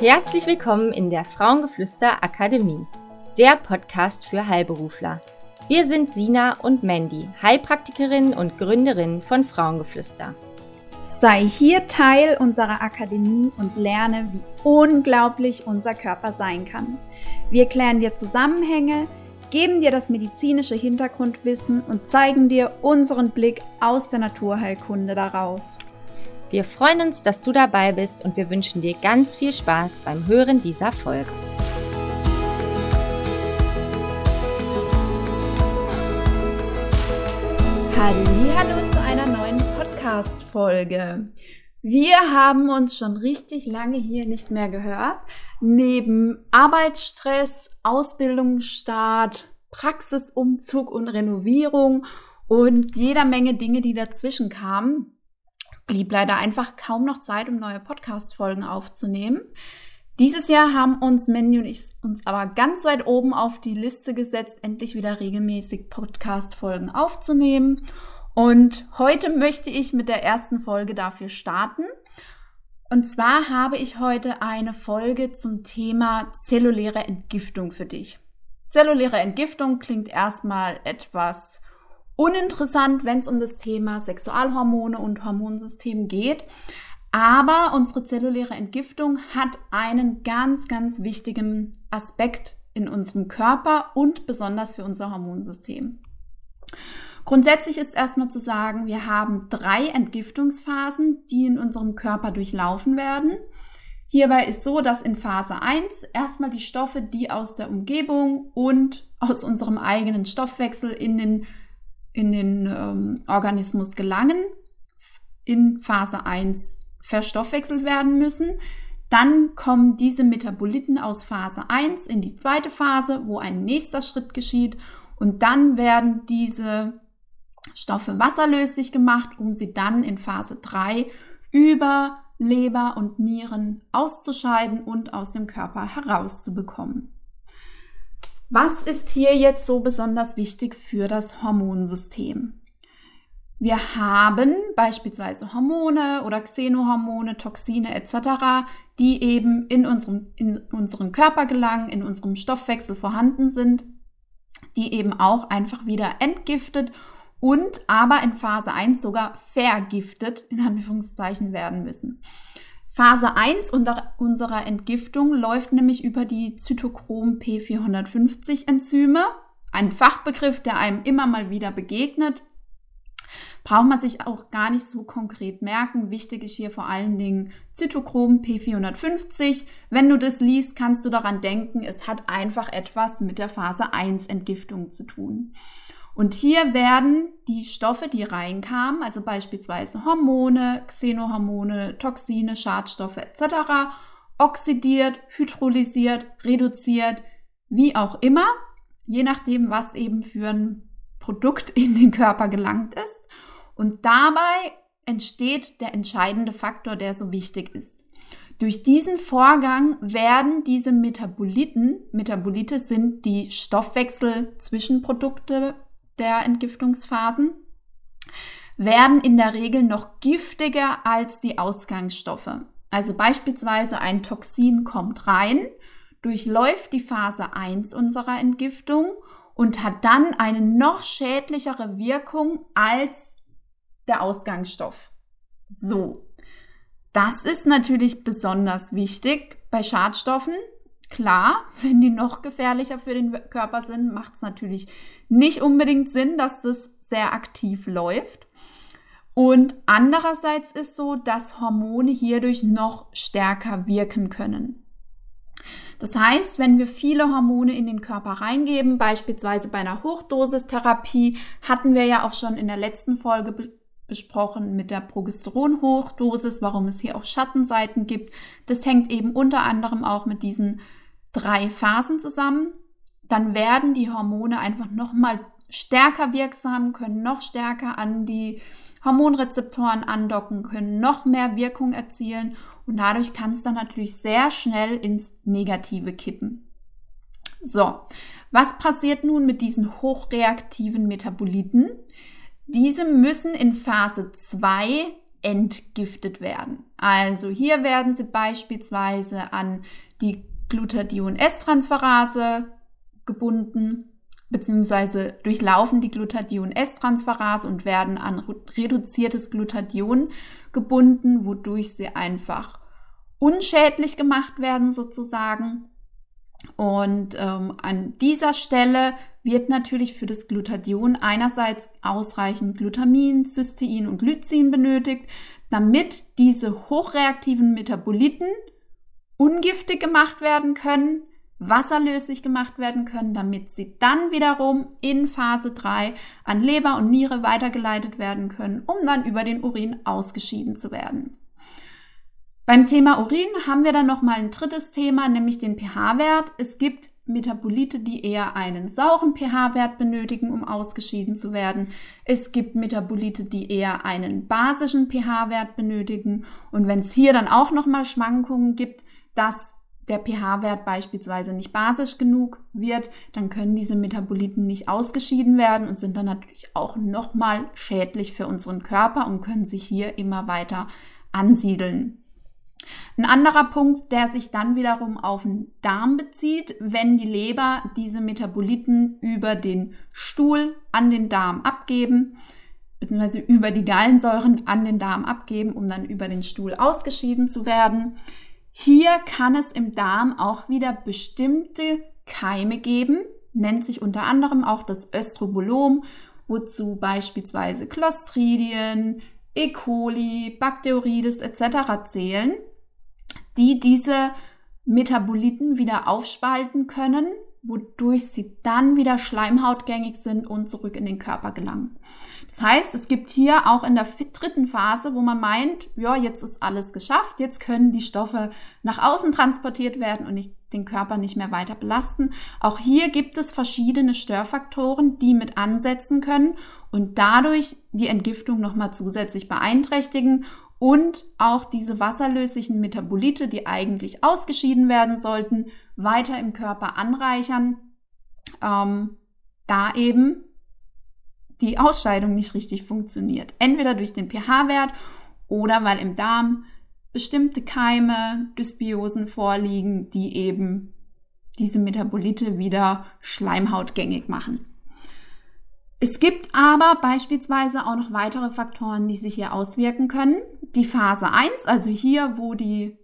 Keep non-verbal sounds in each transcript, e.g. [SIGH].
Herzlich willkommen in der Frauengeflüster Akademie, der Podcast für Heilberufler. Wir sind Sina und Mandy, Heilpraktikerin und Gründerin von Frauengeflüster. Sei hier Teil unserer Akademie und lerne, wie unglaublich unser Körper sein kann. Wir klären dir Zusammenhänge, geben dir das medizinische Hintergrundwissen und zeigen dir unseren Blick aus der Naturheilkunde darauf. Wir freuen uns, dass du dabei bist und wir wünschen dir ganz viel Spaß beim Hören dieser Folge. Hallo zu einer neuen Podcast-Folge. Wir haben uns schon richtig lange hier nicht mehr gehört. Neben Arbeitsstress, Ausbildungsstart, Praxisumzug und Renovierung und jeder Menge Dinge, die dazwischen kamen, blieb leider einfach kaum noch Zeit, um neue Podcast-Folgen aufzunehmen. Dieses Jahr haben uns Mandy und ich uns aber ganz weit oben auf die Liste gesetzt, endlich wieder regelmäßig Podcast-Folgen aufzunehmen. Und heute möchte ich mit der ersten Folge dafür starten. Und zwar habe ich heute eine Folge zum Thema zelluläre Entgiftung für dich. Zelluläre Entgiftung klingt erstmal etwas uninteressant, wenn es um das Thema Sexualhormone und Hormonsystem geht. Aber unsere zelluläre Entgiftung hat einen ganz, ganz wichtigen Aspekt in unserem Körper und besonders für unser Hormonsystem. Grundsätzlich ist erstmal zu sagen, wir haben drei Entgiftungsphasen, die in unserem Körper durchlaufen werden. Hierbei ist so, dass in Phase 1 erstmal die Stoffe, die aus der Umgebung und aus unserem eigenen Stoffwechsel in den in den ähm, Organismus gelangen, in Phase 1 verstoffwechselt werden müssen. Dann kommen diese Metaboliten aus Phase 1 in die zweite Phase, wo ein nächster Schritt geschieht. Und dann werden diese Stoffe wasserlöslich gemacht, um sie dann in Phase 3 über Leber und Nieren auszuscheiden und aus dem Körper herauszubekommen. Was ist hier jetzt so besonders wichtig für das Hormonsystem? Wir haben beispielsweise Hormone oder Xenohormone, Toxine etc., die eben in unserem, in unseren Körper gelangen, in unserem Stoffwechsel vorhanden sind, die eben auch einfach wieder entgiftet und aber in Phase 1 sogar vergiftet, in Anführungszeichen, werden müssen. Phase 1 unserer Entgiftung läuft nämlich über die Zytochrom P450 Enzyme, ein Fachbegriff, der einem immer mal wieder begegnet. Braucht man sich auch gar nicht so konkret merken. Wichtig ist hier vor allen Dingen Zytochrom P450. Wenn du das liest, kannst du daran denken, es hat einfach etwas mit der Phase 1 Entgiftung zu tun. Und hier werden die Stoffe, die reinkamen, also beispielsweise Hormone, Xenohormone, Toxine, Schadstoffe etc., oxidiert, hydrolysiert, reduziert, wie auch immer, je nachdem, was eben für ein Produkt [LAUGHS] in den Körper gelangt ist. Und dabei entsteht der entscheidende Faktor, der so wichtig ist. Durch diesen Vorgang werden diese Metaboliten, Metabolite sind die Stoffwechsel-Zwischenprodukte der Entgiftungsphasen werden in der Regel noch giftiger als die Ausgangsstoffe. Also beispielsweise ein Toxin kommt rein, durchläuft die Phase 1 unserer Entgiftung und hat dann eine noch schädlichere Wirkung als der Ausgangsstoff. So, das ist natürlich besonders wichtig bei Schadstoffen, Klar, [LAUGHS] wenn die noch gefährlicher für den Körper sind, macht es natürlich nicht unbedingt Sinn, dass das sehr aktiv läuft. Und andererseits ist so, dass Hormone hierdurch noch stärker wirken können. Das heißt, wenn wir viele Hormone in den Körper reingeben, beispielsweise bei einer Hochdosistherapie, hatten wir ja auch schon in der letzten Folge be besprochen mit der Progesteron-Hochdosis, warum es hier auch Schattenseiten gibt. Das hängt eben unter anderem auch mit diesen drei Phasen zusammen. Dann werden die Hormone einfach noch mal stärker wirksam, können noch stärker an die Hormonrezeptoren andocken, können noch mehr Wirkung erzielen und dadurch kann es dann natürlich sehr schnell ins Negative kippen. So, was passiert nun mit diesen hochreaktiven Metaboliten? Diese müssen in Phase 2 entgiftet werden. Also hier werden sie beispielsweise an die Glutathion-S-Transferase gebunden, beziehungsweise durchlaufen die Glutathion-S-Transferase und werden an reduziertes Glutathion gebunden, wodurch sie einfach unschädlich gemacht werden sozusagen. Und ähm, an dieser Stelle wird natürlich für das Glutathion einerseits ausreichend Glutamin, Cystein und Glycin benötigt, damit diese hochreaktiven Metaboliten ungiftig gemacht werden können, wasserlöslich gemacht werden können, damit sie dann wiederum in Phase 3 an Leber und Niere weitergeleitet werden können, um dann über den Urin ausgeschieden zu werden. Beim Thema Urin haben wir dann noch mal ein drittes Thema, nämlich den pH-Wert. Es gibt Metabolite, die eher einen sauren pH-Wert benötigen, um ausgeschieden zu werden. Es gibt Metabolite, die eher einen basischen pH-Wert benötigen. Und wenn es hier dann auch noch mal Schwankungen gibt, dass der pH-Wert beispielsweise nicht basisch genug wird, dann können diese Metaboliten nicht ausgeschieden werden und sind dann natürlich auch noch mal schädlich für unseren Körper und können sich hier immer weiter ansiedeln. Ein anderer Punkt, der sich dann wiederum auf den Darm bezieht, wenn die Leber diese Metaboliten über den Stuhl an den Darm abgeben, beziehungsweise über die Gallensäuren an den Darm abgeben, um dann über den Stuhl ausgeschieden zu werden. Hier kann es im Darm auch wieder bestimmte Keime geben, nennt sich unter anderem auch das Östrobolom, wozu beispielsweise Clostridien, E. coli, Bacteroides etc. zählen die diese Metaboliten wieder aufspalten können, wodurch sie dann wieder schleimhautgängig sind und zurück in den Körper gelangen. Das heißt, es gibt hier auch in der dritten Phase, wo man meint, ja, jetzt ist alles geschafft, jetzt können die Stoffe nach außen transportiert werden und nicht, den Körper nicht mehr weiter belasten. Auch hier gibt es verschiedene Störfaktoren, die mit ansetzen können und dadurch die Entgiftung nochmal zusätzlich beeinträchtigen und auch diese wasserlöslichen Metabolite, die eigentlich ausgeschieden werden sollten, weiter im Körper anreichern, ähm, da eben die Ausscheidung nicht richtig funktioniert. Entweder durch den pH-Wert oder weil im Darm bestimmte Keime, Dysbiosen vorliegen, die eben diese Metabolite wieder schleimhautgängig machen. Es gibt aber beispielsweise auch noch weitere Faktoren, die sich hier auswirken können. Die Phase 1, also hier, wo die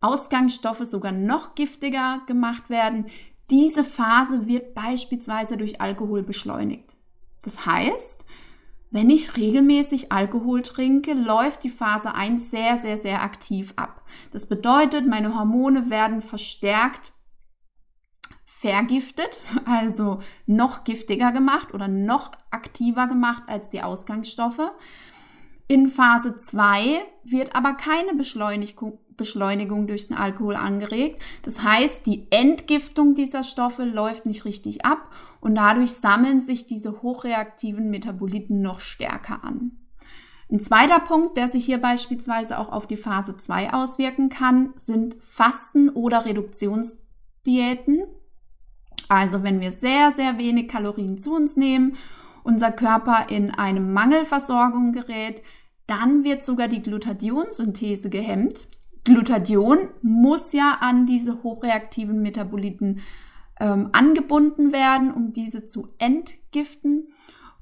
Ausgangsstoffe sogar noch giftiger gemacht werden, diese Phase wird beispielsweise durch Alkohol beschleunigt. Das heißt, wenn ich regelmäßig Alkohol trinke, läuft die Phase 1 sehr, sehr, sehr aktiv ab. Das bedeutet, meine Hormone werden verstärkt vergiftet, [LAUGHS] also noch giftiger gemacht oder noch aktiver gemacht als die Ausgangsstoffe. In Phase 2 wird aber keine Beschleunigung, Beschleunigung durch den Alkohol angeregt. Das heißt, die Entgiftung dieser Stoffe läuft nicht richtig ab und dadurch sammeln sich diese hochreaktiven Metaboliten noch stärker an. Ein zweiter Punkt, der sich hier beispielsweise auch auf die Phase 2 auswirken kann, sind Fasten- oder Reduktionsdiäten. Also wenn wir sehr, sehr wenig Kalorien zu uns nehmen, unser Körper in eine Mangelversorgung gerät, dann wird sogar die Glutationsynthese gehemmt. Glutathion muss ja an diese hochreaktiven Metaboliten ähm, angebunden werden, um diese zu entgiften.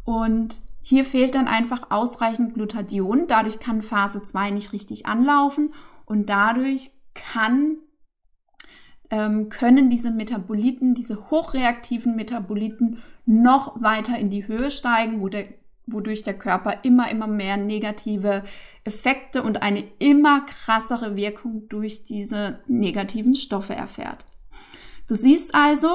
Und hier fehlt dann einfach ausreichend Glutathion. Dadurch kann Phase 2 nicht richtig anlaufen und dadurch kann ähm, können diese Metaboliten, diese hochreaktiven Metaboliten noch weiter in die Höhe steigen, wo der, wodurch der Körper immer, immer mehr negative Effekte und eine immer krassere Wirkung durch diese negativen Stoffe erfährt. Du siehst also,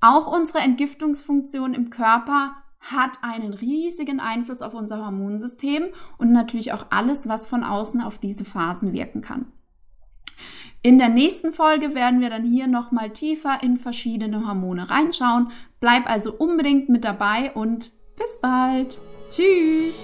auch unsere Entgiftungsfunktion im Körper hat einen riesigen Einfluss auf unser Hormonsystem und natürlich auch alles, was von außen auf diese Phasen wirken kann. In der nächsten Folge werden wir dann hier nochmal tiefer in verschiedene Hormone reinschauen. Bleib also unbedingt mit dabei und bis bald. Tschüss!